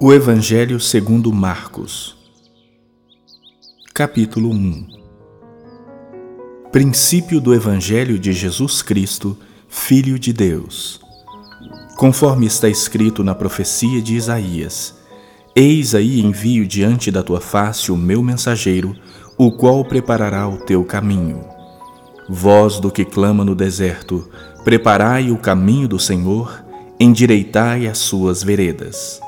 O Evangelho segundo Marcos. Capítulo 1 Princípio do Evangelho de Jesus Cristo, Filho de Deus. Conforme está escrito na profecia de Isaías Eis aí envio diante da tua face o meu mensageiro, o qual preparará o teu caminho. Voz do que clama no deserto, preparai o caminho do Senhor, endireitai as suas veredas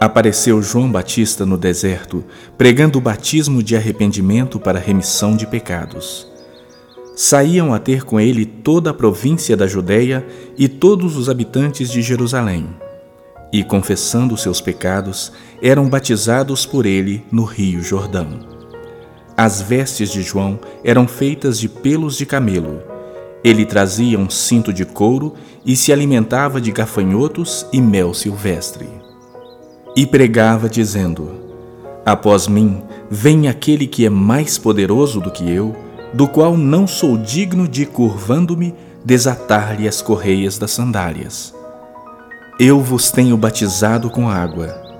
apareceu João Batista no deserto, pregando o batismo de arrependimento para remissão de pecados. Saíam a ter com ele toda a província da Judéia e todos os habitantes de Jerusalém. E, confessando seus pecados, eram batizados por ele no rio Jordão. As vestes de João eram feitas de pelos de camelo. Ele trazia um cinto de couro e se alimentava de gafanhotos e mel silvestre. E pregava, dizendo: Após mim vem aquele que é mais poderoso do que eu, do qual não sou digno de, curvando-me, desatar-lhe as correias das sandálias. Eu vos tenho batizado com água,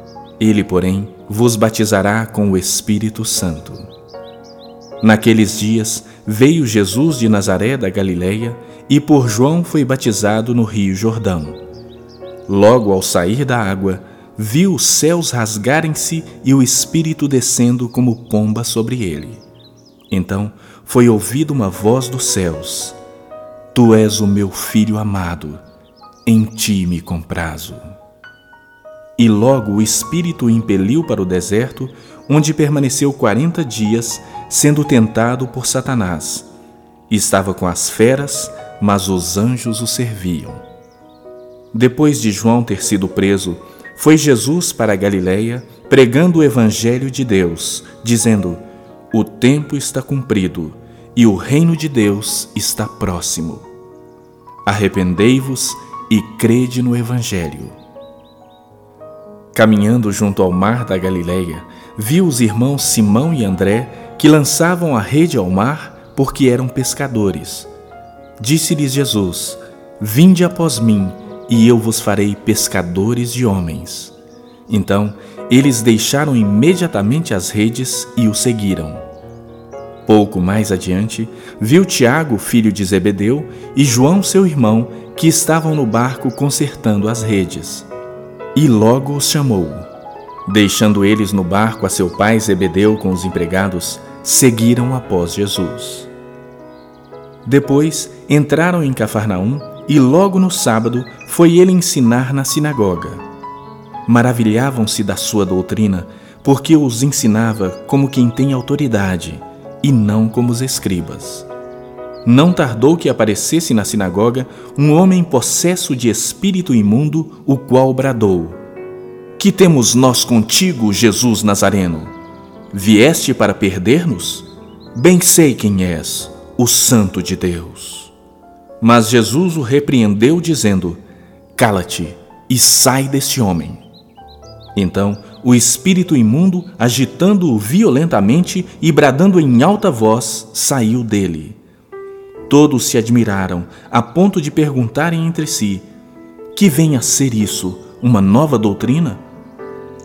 ele, porém, vos batizará com o Espírito Santo. Naqueles dias veio Jesus de Nazaré da Galileia e por João foi batizado no rio Jordão. Logo ao sair da água, viu os céus rasgarem-se e o Espírito descendo como pomba sobre ele. Então foi ouvida uma voz dos céus: Tu és o meu filho amado, em ti me comprazo. E logo o Espírito o impeliu para o deserto, onde permaneceu quarenta dias, sendo tentado por Satanás. Estava com as feras, mas os anjos o serviam. Depois de João ter sido preso, foi Jesus para a Galiléia, pregando o evangelho de Deus, dizendo: O tempo está cumprido e o reino de Deus está próximo. Arrependei-vos e crede no evangelho. Caminhando junto ao mar da Galiléia, viu os irmãos Simão e André que lançavam a rede ao mar porque eram pescadores. Disse-lhes Jesus: Vinde após mim e eu vos farei pescadores de homens. Então eles deixaram imediatamente as redes e o seguiram. Pouco mais adiante, viu Tiago, filho de Zebedeu, e João, seu irmão, que estavam no barco consertando as redes. E logo os chamou. Deixando eles no barco a seu pai Zebedeu com os empregados, seguiram após Jesus. Depois entraram em Cafarnaum e logo no sábado foi ele ensinar na sinagoga. Maravilhavam-se da sua doutrina, porque os ensinava como quem tem autoridade, e não como os escribas. Não tardou que aparecesse na sinagoga um homem possesso de espírito imundo, o qual bradou: Que temos nós contigo, Jesus Nazareno? Vieste para perder-nos? Bem sei quem és, o Santo de Deus. Mas Jesus o repreendeu, dizendo: Cala-te e sai deste homem. Então o espírito imundo, agitando-o violentamente e bradando em alta voz, saiu dele. Todos se admiraram, a ponto de perguntarem entre si: Que vem a ser isso? Uma nova doutrina?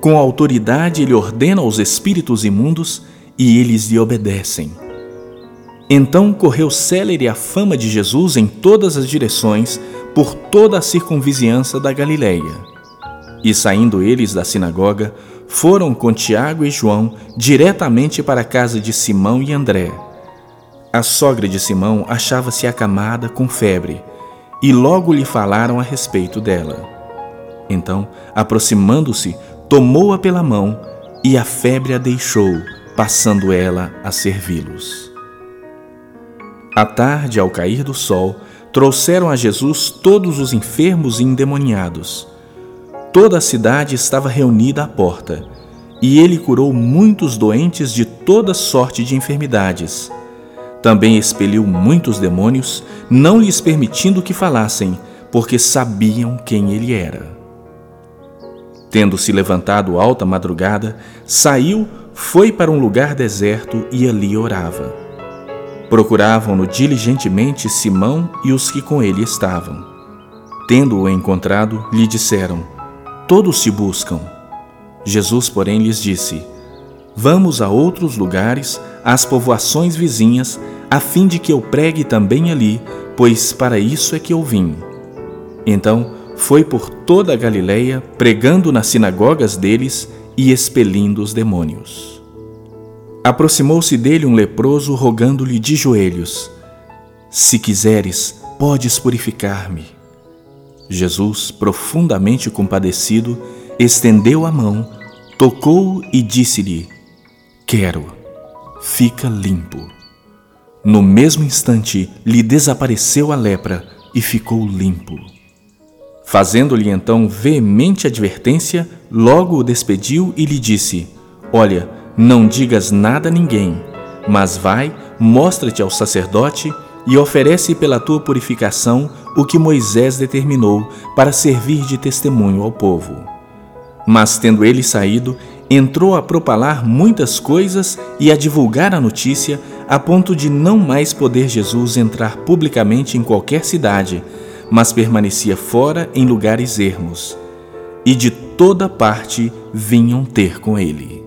Com autoridade ele ordena aos espíritos imundos e eles lhe obedecem. Então correu célere a fama de Jesus em todas as direções, por toda a circunvizinhança da Galiléia. E saindo eles da sinagoga, foram com Tiago e João diretamente para a casa de Simão e André. A sogra de Simão achava-se acamada com febre, e logo lhe falaram a respeito dela. Então, aproximando-se, tomou-a pela mão, e a febre a deixou, passando ela a servi-los. À tarde, ao cair do sol, trouxeram a Jesus todos os enfermos e endemoniados. Toda a cidade estava reunida à porta, e ele curou muitos doentes de toda sorte de enfermidades. Também expeliu muitos demônios, não lhes permitindo que falassem, porque sabiam quem ele era. Tendo-se levantado alta madrugada, saiu, foi para um lugar deserto e ali orava. Procuravam-no diligentemente Simão e os que com ele estavam. Tendo-o encontrado, lhe disseram: Todos se buscam. Jesus, porém, lhes disse: Vamos a outros lugares, às povoações vizinhas, a fim de que eu pregue também ali, pois para isso é que eu vim. Então foi por toda a Galiléia, pregando nas sinagogas deles e expelindo os demônios. Aproximou-se dele um leproso, rogando-lhe de joelhos: Se quiseres, podes purificar-me. Jesus, profundamente compadecido, estendeu a mão, tocou-o e disse-lhe: Quero, fica limpo. No mesmo instante lhe desapareceu a lepra e ficou limpo. Fazendo-lhe então veemente advertência, logo o despediu e lhe disse: Olha, não digas nada a ninguém, mas vai, mostra-te ao sacerdote e oferece pela tua purificação o que Moisés determinou para servir de testemunho ao povo. Mas, tendo ele saído, entrou a propalar muitas coisas e a divulgar a notícia, a ponto de não mais poder Jesus entrar publicamente em qualquer cidade, mas permanecia fora em lugares ermos. E de toda parte vinham ter com ele.